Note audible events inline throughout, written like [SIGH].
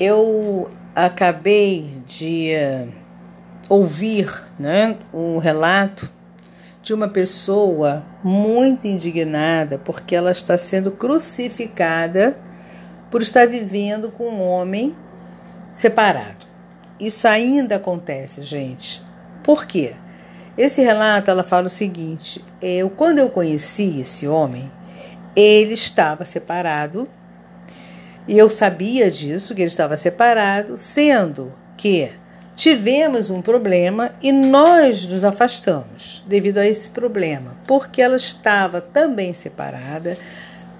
Eu acabei de ouvir né, um relato de uma pessoa muito indignada porque ela está sendo crucificada por estar vivendo com um homem separado. Isso ainda acontece, gente. Por quê? Esse relato ela fala o seguinte: eu quando eu conheci esse homem, ele estava separado e eu sabia disso que ele estava separado, sendo que tivemos um problema e nós nos afastamos devido a esse problema, porque ela estava também separada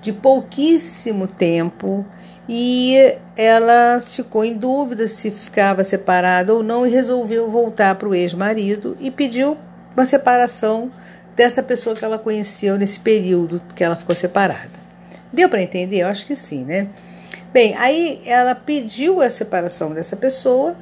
de pouquíssimo tempo e ela ficou em dúvida se ficava separada ou não e resolveu voltar para o ex-marido e pediu uma separação dessa pessoa que ela conheceu nesse período que ela ficou separada. Deu para entender? Eu acho que sim, né? Bem, aí ela pediu a separação dessa pessoa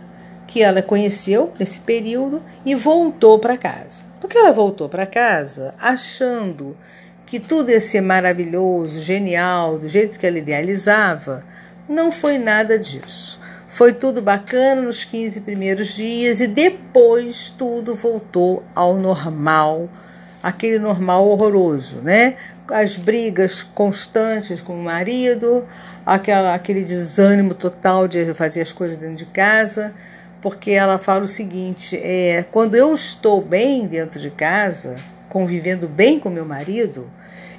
que ela conheceu nesse período e voltou para casa. No que ela voltou para casa, achando que tudo ia ser maravilhoso, genial, do jeito que ela idealizava, não foi nada disso. Foi tudo bacana nos 15 primeiros dias e depois tudo voltou ao normal, aquele normal horroroso, né? As brigas constantes com o marido, aquela, aquele desânimo total de fazer as coisas dentro de casa porque ela fala o seguinte: é, quando eu estou bem dentro de casa, convivendo bem com meu marido,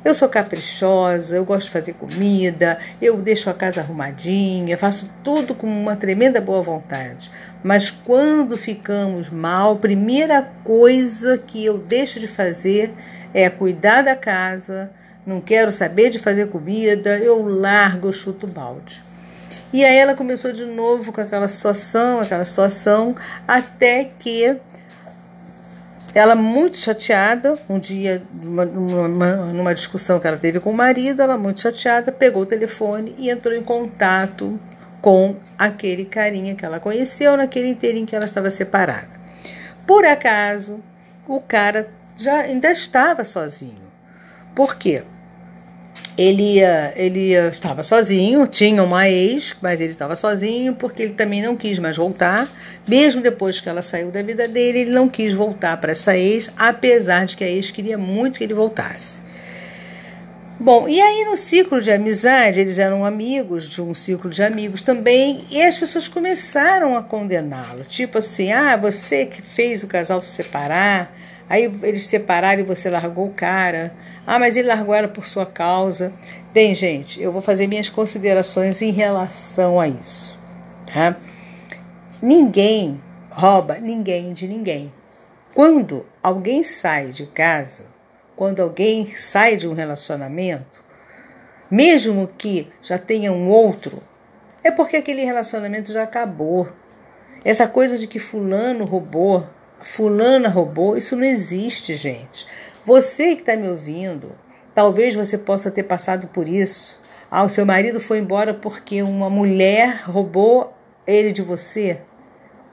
eu sou caprichosa, eu gosto de fazer comida, eu deixo a casa arrumadinha, faço tudo com uma tremenda boa vontade. Mas quando ficamos mal, a primeira coisa que eu deixo de fazer é cuidar da casa, não quero saber de fazer comida, eu largo, eu chuto balde. E aí ela começou de novo com aquela situação, aquela situação, até que ela muito chateada, um dia, numa, numa, numa, discussão que ela teve com o marido, ela muito chateada, pegou o telefone e entrou em contato com aquele carinha que ela conheceu naquele inteirinho que ela estava separada. Por acaso, o cara já ainda estava sozinho. Por quê? Ele, ele estava sozinho, tinha uma ex, mas ele estava sozinho porque ele também não quis mais voltar. Mesmo depois que ela saiu da vida dele, ele não quis voltar para essa ex, apesar de que a ex queria muito que ele voltasse. Bom, e aí no ciclo de amizade, eles eram amigos de um ciclo de amigos também, e as pessoas começaram a condená-lo. Tipo assim, ah, você que fez o casal se separar, aí eles se separaram e você largou o cara. Ah, mas ele largou ela por sua causa. Bem, gente, eu vou fazer minhas considerações em relação a isso. Tá? Ninguém rouba ninguém de ninguém. Quando alguém sai de casa, quando alguém sai de um relacionamento, mesmo que já tenha um outro, é porque aquele relacionamento já acabou. Essa coisa de que fulano roubou, fulana roubou, isso não existe, gente. Você que está me ouvindo, talvez você possa ter passado por isso. Ah, o seu marido foi embora porque uma mulher roubou ele de você.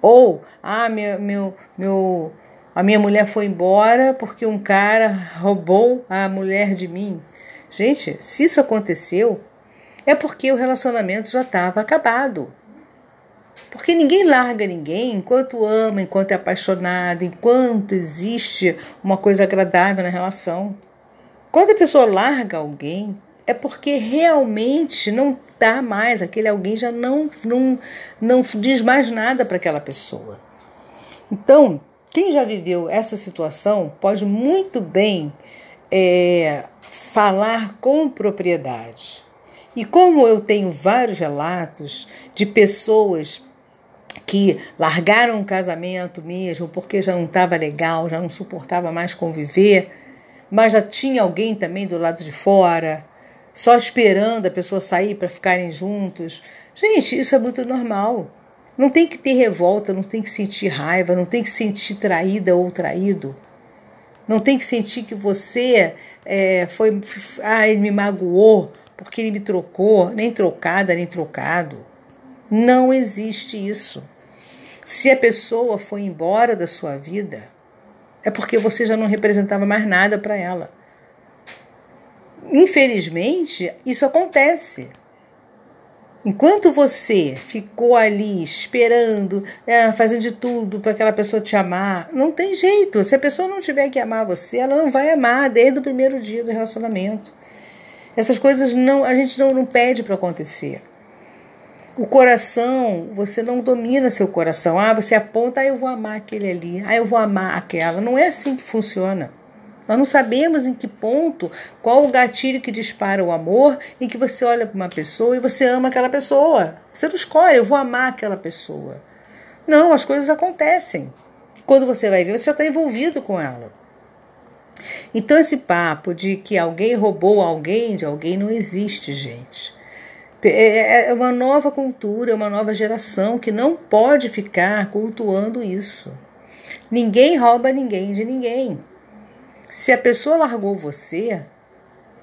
Ou, ah, meu, meu, meu, a minha mulher foi embora porque um cara roubou a mulher de mim. Gente, se isso aconteceu, é porque o relacionamento já estava acabado. Porque ninguém larga ninguém enquanto ama, enquanto é apaixonado, enquanto existe uma coisa agradável na relação. Quando a pessoa larga alguém, é porque realmente não dá mais, aquele alguém já não, não, não diz mais nada para aquela pessoa. Então, quem já viveu essa situação pode muito bem é, falar com propriedade. E como eu tenho vários relatos de pessoas que largaram o casamento mesmo porque já não estava legal, já não suportava mais conviver, mas já tinha alguém também do lado de fora, só esperando a pessoa sair para ficarem juntos. Gente, isso é muito normal. Não tem que ter revolta, não tem que sentir raiva, não tem que sentir traída ou traído. Não tem que sentir que você é, foi. Ele me magoou porque ele me trocou, nem trocada, nem trocado. Não existe isso. Se a pessoa foi embora da sua vida, é porque você já não representava mais nada para ela. Infelizmente, isso acontece. Enquanto você ficou ali esperando, é, fazendo de tudo para aquela pessoa te amar, não tem jeito. Se a pessoa não tiver que amar você, ela não vai amar desde o primeiro dia do relacionamento. Essas coisas não, a gente não, não pede para acontecer. O coração, você não domina seu coração. Ah, você aponta, ah, eu vou amar aquele ali, ah, eu vou amar aquela. Não é assim que funciona. Nós não sabemos em que ponto, qual o gatilho que dispara o amor, em que você olha para uma pessoa e você ama aquela pessoa. Você não escolhe, eu vou amar aquela pessoa. Não, as coisas acontecem. Quando você vai ver, você já está envolvido com ela. Então, esse papo de que alguém roubou alguém de alguém não existe, gente. É, é, é uma nova cultura, é uma nova geração que não pode ficar cultuando isso. Ninguém rouba ninguém de ninguém. Se a pessoa largou você,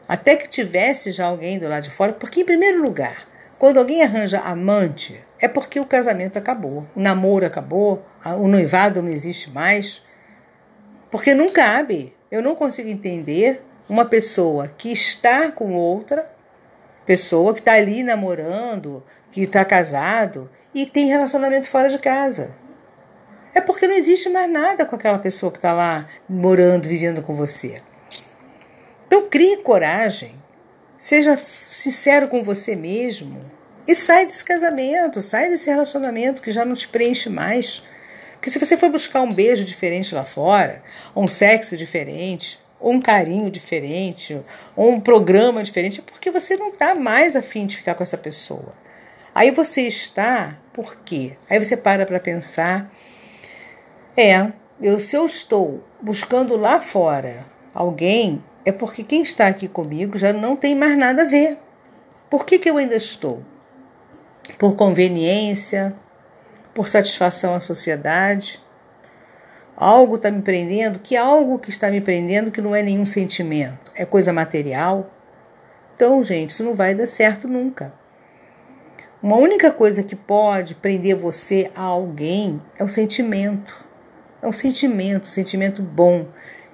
até que tivesse já alguém do lado de fora, porque, em primeiro lugar, quando alguém arranja amante, é porque o casamento acabou, o namoro acabou, o noivado não existe mais. Porque não cabe. Eu não consigo entender uma pessoa que está com outra pessoa que está ali namorando, que está casado e tem relacionamento fora de casa. É porque não existe mais nada com aquela pessoa que está lá morando, vivendo com você. Então crie coragem, seja sincero com você mesmo e sai desse casamento, sai desse relacionamento que já não te preenche mais. Porque se você for buscar um beijo diferente lá fora, ou um sexo diferente, ou um carinho diferente, ou um programa diferente, é porque você não está mais afim de ficar com essa pessoa. Aí você está, por quê? Aí você para para pensar, é, eu se eu estou buscando lá fora alguém, é porque quem está aqui comigo já não tem mais nada a ver. Por que, que eu ainda estou? Por conveniência, por satisfação à sociedade. Algo está me prendendo, que algo que está me prendendo que não é nenhum sentimento, é coisa material. Então, gente, isso não vai dar certo nunca. Uma única coisa que pode prender você a alguém é o sentimento. É um sentimento, um sentimento bom,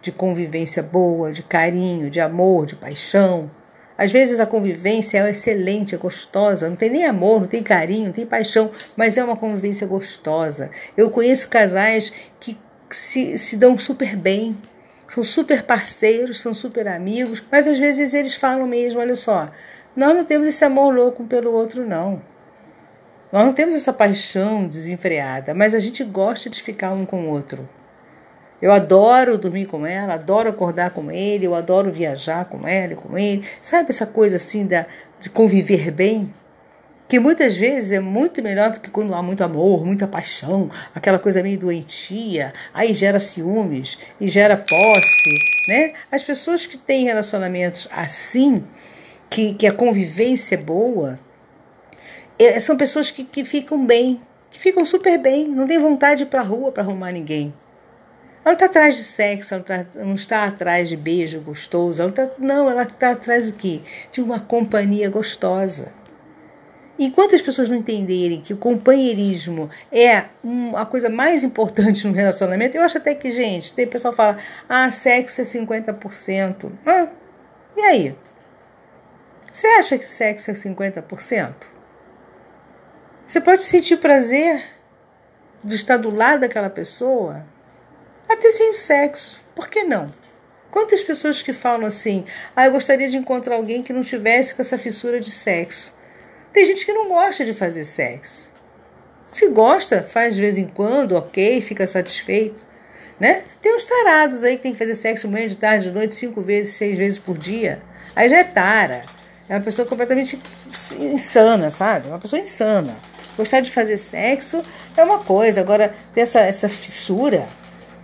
de convivência boa, de carinho, de amor, de paixão. Às vezes a convivência é excelente, é gostosa, não tem nem amor, não tem carinho, não tem paixão, mas é uma convivência gostosa. Eu conheço casais que se, se dão super bem, são super parceiros, são super amigos, mas às vezes eles falam mesmo: olha só, nós não temos esse amor louco um pelo outro, não. Nós não temos essa paixão desenfreada, mas a gente gosta de ficar um com o outro. Eu adoro dormir com ela, adoro acordar com ele, eu adoro viajar com ela e com ele. Sabe essa coisa assim da, de conviver bem? Que muitas vezes é muito melhor do que quando há muito amor, muita paixão, aquela coisa meio doentia, aí gera ciúmes e gera posse, né? As pessoas que têm relacionamentos assim, que, que a convivência é boa, é, são pessoas que, que ficam bem, que ficam super bem, não tem vontade para rua para arrumar ninguém. Ela está atrás de sexo, ela tá, não está atrás de beijo gostoso. Ela tá, não, ela está atrás do quê? De uma companhia gostosa. Enquanto as pessoas não entenderem que o companheirismo é a coisa mais importante no relacionamento, eu acho até que, gente, tem pessoal que fala, ah, sexo é 50%. Ah, e aí? Você acha que sexo é 50%? Você pode sentir prazer de estar do lado daquela pessoa, até sem o sexo. Por que não? Quantas pessoas que falam assim, ah, eu gostaria de encontrar alguém que não tivesse com essa fissura de sexo. Tem gente que não gosta de fazer sexo. Se gosta, faz de vez em quando, ok, fica satisfeito. Né? Tem uns tarados aí que tem que fazer sexo manhã, de tarde, de noite, cinco vezes, seis vezes por dia. Aí já é tara. É uma pessoa completamente insana, sabe? Uma pessoa insana. Gostar de fazer sexo é uma coisa, agora ter essa, essa fissura.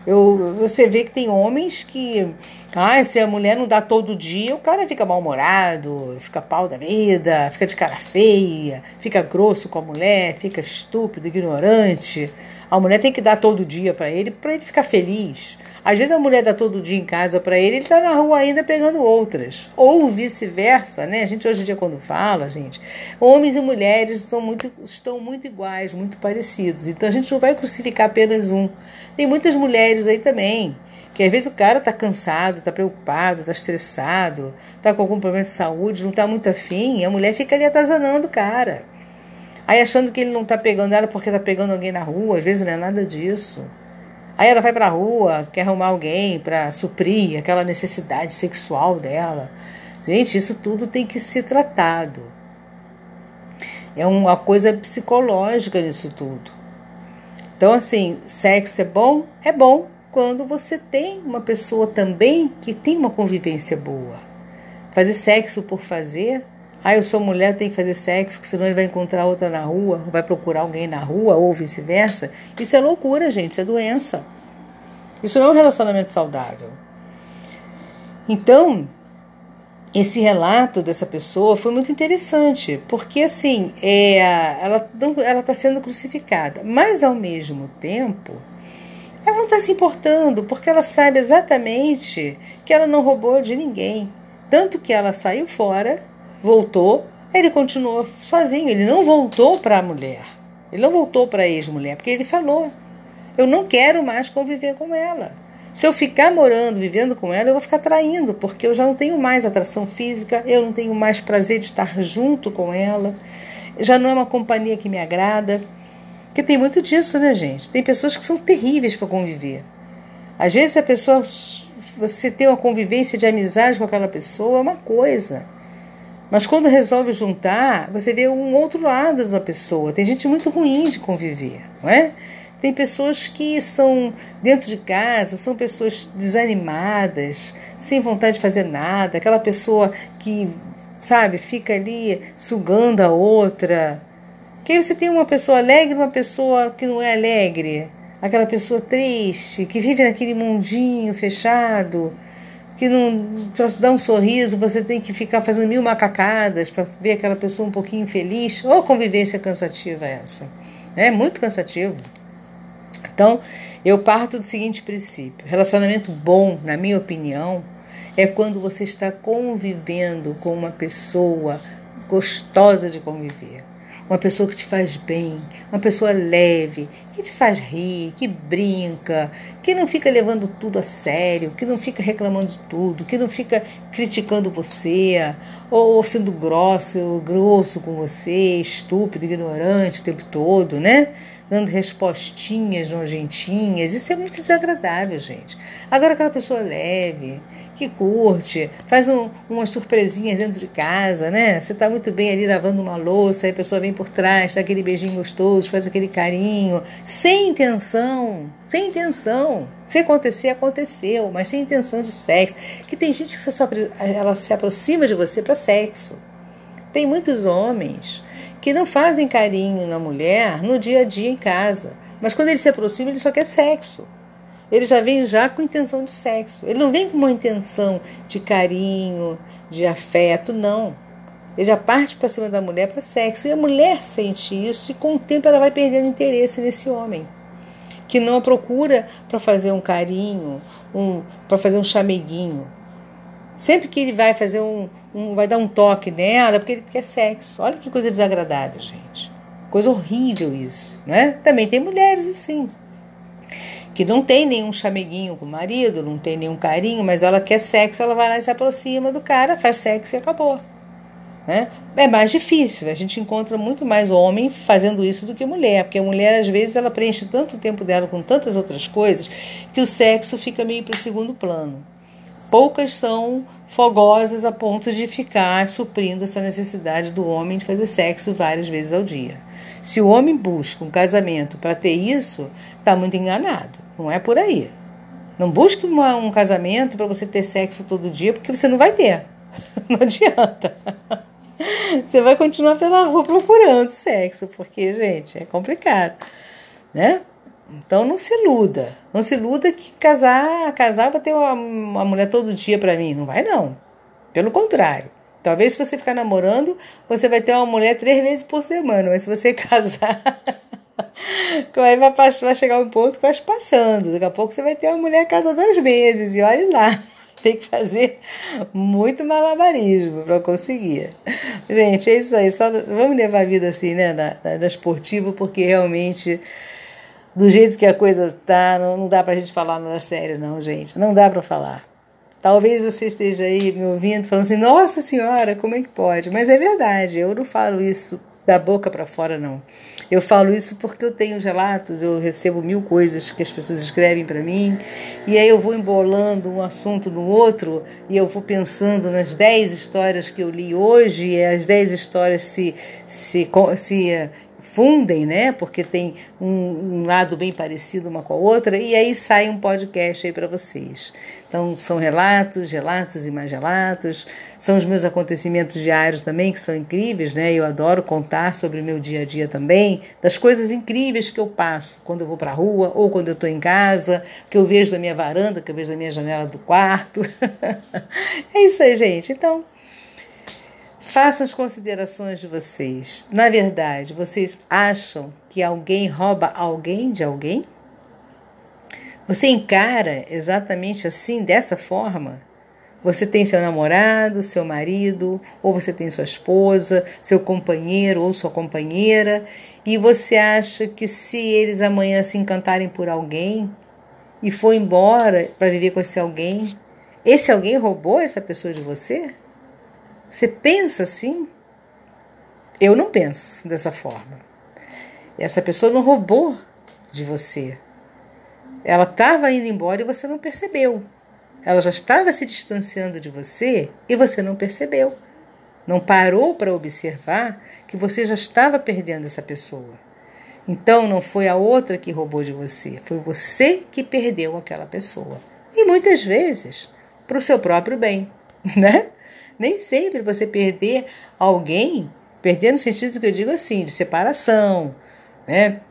Eu, você vê que tem homens que. Ah, se a mulher não dá todo dia, o cara fica mal-humorado, fica pau da vida, fica de cara feia, fica grosso com a mulher, fica estúpido, ignorante. A mulher tem que dar todo dia para ele, para ele ficar feliz. Às vezes a mulher dá todo dia em casa para ele, ele está na rua ainda pegando outras. Ou vice-versa, né? A gente hoje em dia quando fala, gente, homens e mulheres são muito, estão muito iguais, muito parecidos. Então a gente não vai crucificar apenas um. Tem muitas mulheres aí também que às vezes o cara está cansado, está preocupado, está estressado, está com algum problema de saúde, não está muito afim, e a mulher fica ali atazanando o cara. Aí achando que ele não está pegando ela porque está pegando alguém na rua, às vezes não é nada disso. Aí ela vai para a rua, quer arrumar alguém para suprir aquela necessidade sexual dela. Gente, isso tudo tem que ser tratado. É uma coisa psicológica nisso tudo. Então, assim, sexo é bom? É bom quando você tem uma pessoa também que tem uma convivência boa. Fazer sexo por fazer ah, eu sou mulher, tenho que fazer sexo, porque senão ele vai encontrar outra na rua, vai procurar alguém na rua, ou vice-versa. Isso é loucura, gente, isso é doença. Isso não é um relacionamento saudável. Então, esse relato dessa pessoa foi muito interessante, porque assim, é, ela está sendo crucificada, mas ao mesmo tempo, ela não está se importando, porque ela sabe exatamente que ela não roubou de ninguém. Tanto que ela saiu fora voltou, ele continuou sozinho, ele não voltou para a mulher. Ele não voltou para a ex-mulher, porque ele falou: eu não quero mais conviver com ela. Se eu ficar morando, vivendo com ela, eu vou ficar traindo, porque eu já não tenho mais atração física, eu não tenho mais prazer de estar junto com ela, já não é uma companhia que me agrada. Porque tem muito disso, né, gente? Tem pessoas que são terríveis para conviver. Às vezes a pessoa, você tem uma convivência de amizade com aquela pessoa, é uma coisa. Mas quando resolve juntar, você vê um outro lado da pessoa. Tem gente muito ruim de conviver, não é? Tem pessoas que são dentro de casa, são pessoas desanimadas, sem vontade de fazer nada, aquela pessoa que, sabe, fica ali sugando a outra. Que aí você tem uma pessoa alegre uma pessoa que não é alegre, aquela pessoa triste, que vive naquele mundinho fechado que não para dar um sorriso você tem que ficar fazendo mil macacadas para ver aquela pessoa um pouquinho feliz. Ou convivência cansativa é essa. É muito cansativo. Então, eu parto do seguinte princípio: relacionamento bom, na minha opinião, é quando você está convivendo com uma pessoa gostosa de conviver uma pessoa que te faz bem, uma pessoa leve, que te faz rir, que brinca, que não fica levando tudo a sério, que não fica reclamando de tudo, que não fica criticando você, ou sendo grosso, grosso com você, estúpido, ignorante o tempo todo, né? dando respostinhas nojentinhas. Isso é muito desagradável, gente. Agora, aquela pessoa leve, que curte, faz um, umas surpresinhas dentro de casa, né? Você está muito bem ali lavando uma louça, aí a pessoa vem por trás, dá aquele beijinho gostoso, faz aquele carinho, sem intenção, sem intenção. Se acontecer, aconteceu, mas sem intenção de sexo. Que tem gente que só, ela se aproxima de você para sexo. Tem muitos homens que não fazem carinho na mulher no dia a dia em casa. Mas quando ele se aproxima, ele só quer sexo. Ele já vem já com intenção de sexo. Ele não vem com uma intenção de carinho, de afeto, não. Ele já parte para cima da mulher para sexo. E a mulher sente isso e com o tempo ela vai perdendo interesse nesse homem. Que não a procura para fazer um carinho, um, para fazer um chameguinho. Sempre que ele vai fazer um, um, vai dar um toque nela porque ele quer sexo. Olha que coisa desagradável, gente. Coisa horrível isso, né? Também tem mulheres assim, que não tem nenhum chameguinho com o marido, não tem nenhum carinho, mas ela quer sexo, ela vai lá e se aproxima do cara, faz sexo e acabou. Né? É mais difícil, a gente encontra muito mais homem fazendo isso do que mulher, porque a mulher às vezes ela preenche tanto o tempo dela com tantas outras coisas que o sexo fica meio para o segundo plano. Poucas são fogosas a ponto de ficar suprindo essa necessidade do homem de fazer sexo várias vezes ao dia. Se o homem busca um casamento para ter isso, está muito enganado. Não é por aí. Não busque uma, um casamento para você ter sexo todo dia, porque você não vai ter. [LAUGHS] Não adianta. Você vai continuar pela rua procurando sexo, porque, gente, é complicado, né? Então não se iluda. Não se iluda que casar, casar vai ter uma, uma mulher todo dia para mim. Não vai não. Pelo contrário. Talvez se você ficar namorando, você vai ter uma mulher três vezes por semana. Mas se você [LAUGHS] casar, aí vai, vai chegar um ponto que vai passando. Daqui a pouco você vai ter uma mulher a cada dois meses. E olhe lá. [LAUGHS] Tem que fazer muito malabarismo para conseguir. Gente, é isso aí. Só, vamos levar a vida assim, né? Na, na, na esportiva, porque realmente do jeito que a coisa tá, não, não dá pra gente falar nada sério, não, gente. Não dá para falar. Talvez você esteja aí me ouvindo falando assim, nossa senhora, como é que pode? Mas é verdade, eu não falo isso da boca para fora, não. Eu falo isso porque eu tenho relatos, eu recebo mil coisas que as pessoas escrevem para mim, e aí eu vou embolando um assunto no outro, e eu vou pensando nas dez histórias que eu li hoje, e as dez histórias se, se, se fundem, né? Porque tem um, um, lado bem parecido uma com a outra, e aí sai um podcast aí para vocês. Então, são relatos, relatos e mais relatos, são os meus acontecimentos diários também, que são incríveis, né? Eu adoro contar sobre o meu dia a dia também, das coisas incríveis que eu passo quando eu vou para a rua ou quando eu estou em casa, que eu vejo da minha varanda, que eu vejo da minha janela do quarto. [LAUGHS] é isso aí, gente. Então, Façam as considerações de vocês. Na verdade, vocês acham que alguém rouba alguém de alguém? Você encara exatamente assim, dessa forma? Você tem seu namorado, seu marido, ou você tem sua esposa, seu companheiro ou sua companheira, e você acha que se eles amanhã se encantarem por alguém e for embora para viver com esse alguém, esse alguém roubou essa pessoa de você? Você pensa assim? Eu não penso dessa forma. Essa pessoa não roubou de você. Ela estava indo embora e você não percebeu. Ela já estava se distanciando de você e você não percebeu. Não parou para observar que você já estava perdendo essa pessoa. Então não foi a outra que roubou de você, foi você que perdeu aquela pessoa. E muitas vezes para o seu próprio bem, [LAUGHS] né? Nem sempre você perder alguém, perder no sentido que eu digo assim, de separação, né?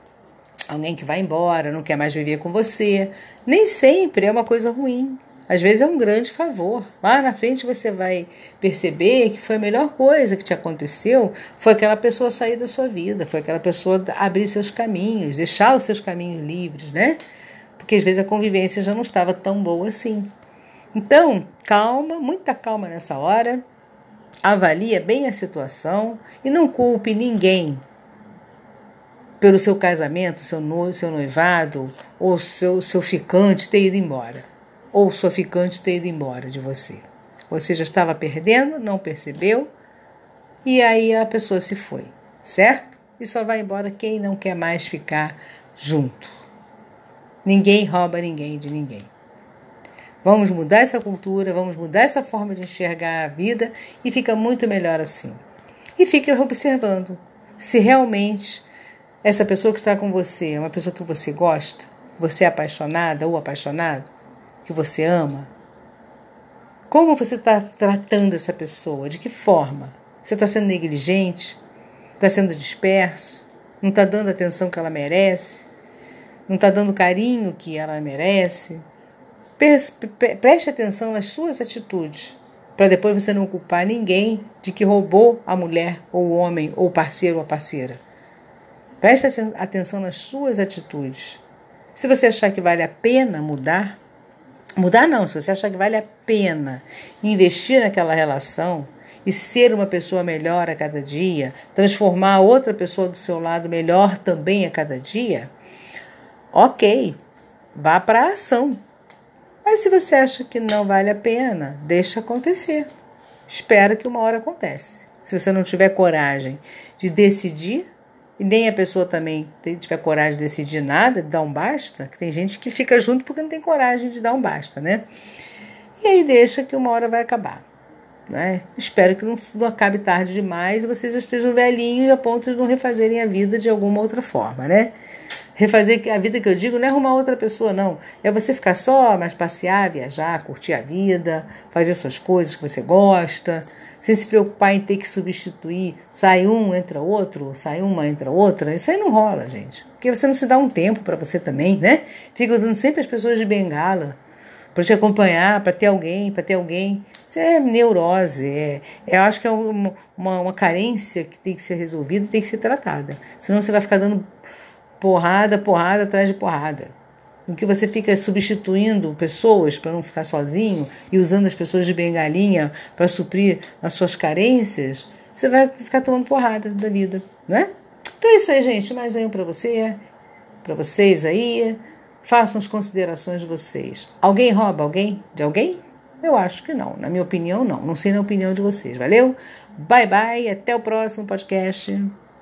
Alguém que vai embora, não quer mais viver com você. Nem sempre é uma coisa ruim. Às vezes é um grande favor. Lá na frente você vai perceber que foi a melhor coisa que te aconteceu, foi aquela pessoa sair da sua vida, foi aquela pessoa abrir seus caminhos, deixar os seus caminhos livres, né? Porque às vezes a convivência já não estava tão boa assim. Então, calma, muita calma nessa hora. Avalie bem a situação e não culpe ninguém pelo seu casamento, seu, no, seu noivado ou seu, seu ficante ter ido embora. Ou sua ficante ter ido embora de você. Você já estava perdendo, não percebeu, e aí a pessoa se foi, certo? E só vai embora quem não quer mais ficar junto. Ninguém rouba ninguém de ninguém. Vamos mudar essa cultura, vamos mudar essa forma de enxergar a vida e fica muito melhor assim. E fique observando se realmente essa pessoa que está com você é uma pessoa que você gosta, que você é apaixonada ou apaixonado, que você ama. Como você está tratando essa pessoa? De que forma? Você está sendo negligente? Está sendo disperso? Não está dando a atenção que ela merece? Não está dando o carinho que ela merece? Preste atenção nas suas atitudes, para depois você não culpar ninguém de que roubou a mulher, ou o homem, ou o parceiro ou a parceira. Preste atenção nas suas atitudes. Se você achar que vale a pena mudar, mudar não, se você achar que vale a pena investir naquela relação e ser uma pessoa melhor a cada dia, transformar outra pessoa do seu lado melhor também a cada dia, ok, vá para a ação. Mas se você acha que não vale a pena, deixa acontecer. Espera que uma hora acontece. Se você não tiver coragem de decidir, e nem a pessoa também tiver coragem de decidir nada, de dar um basta, que tem gente que fica junto porque não tem coragem de dar um basta, né? E aí deixa que uma hora vai acabar. Né? Espero que não, não acabe tarde demais e vocês já estejam velhinhos a ponto de não refazerem a vida de alguma outra forma, né? Refazer a vida que eu digo não é arrumar outra pessoa, não. É você ficar só, mas passear, viajar, curtir a vida, fazer suas coisas que você gosta, sem se preocupar em ter que substituir. Sai um, entra outro, sai uma, entra outra. Isso aí não rola, gente. Porque você não se dá um tempo para você também, né? Fica usando sempre as pessoas de bengala para te acompanhar, para ter alguém, para ter alguém. Isso é neurose. É, é, eu acho que é uma, uma, uma carência que tem que ser resolvida, tem que ser tratada. Senão você vai ficar dando porrada, porrada atrás de porrada. Em que você fica substituindo pessoas para não ficar sozinho e usando as pessoas de bengalinha para suprir as suas carências, você vai ficar tomando porrada da vida, não é? Então é isso aí, gente. Mais um para você, para vocês aí. Façam as considerações de vocês. Alguém rouba alguém de alguém? Eu acho que não. Na minha opinião, não. Não sei na opinião de vocês. Valeu? Bye, bye. Até o próximo podcast.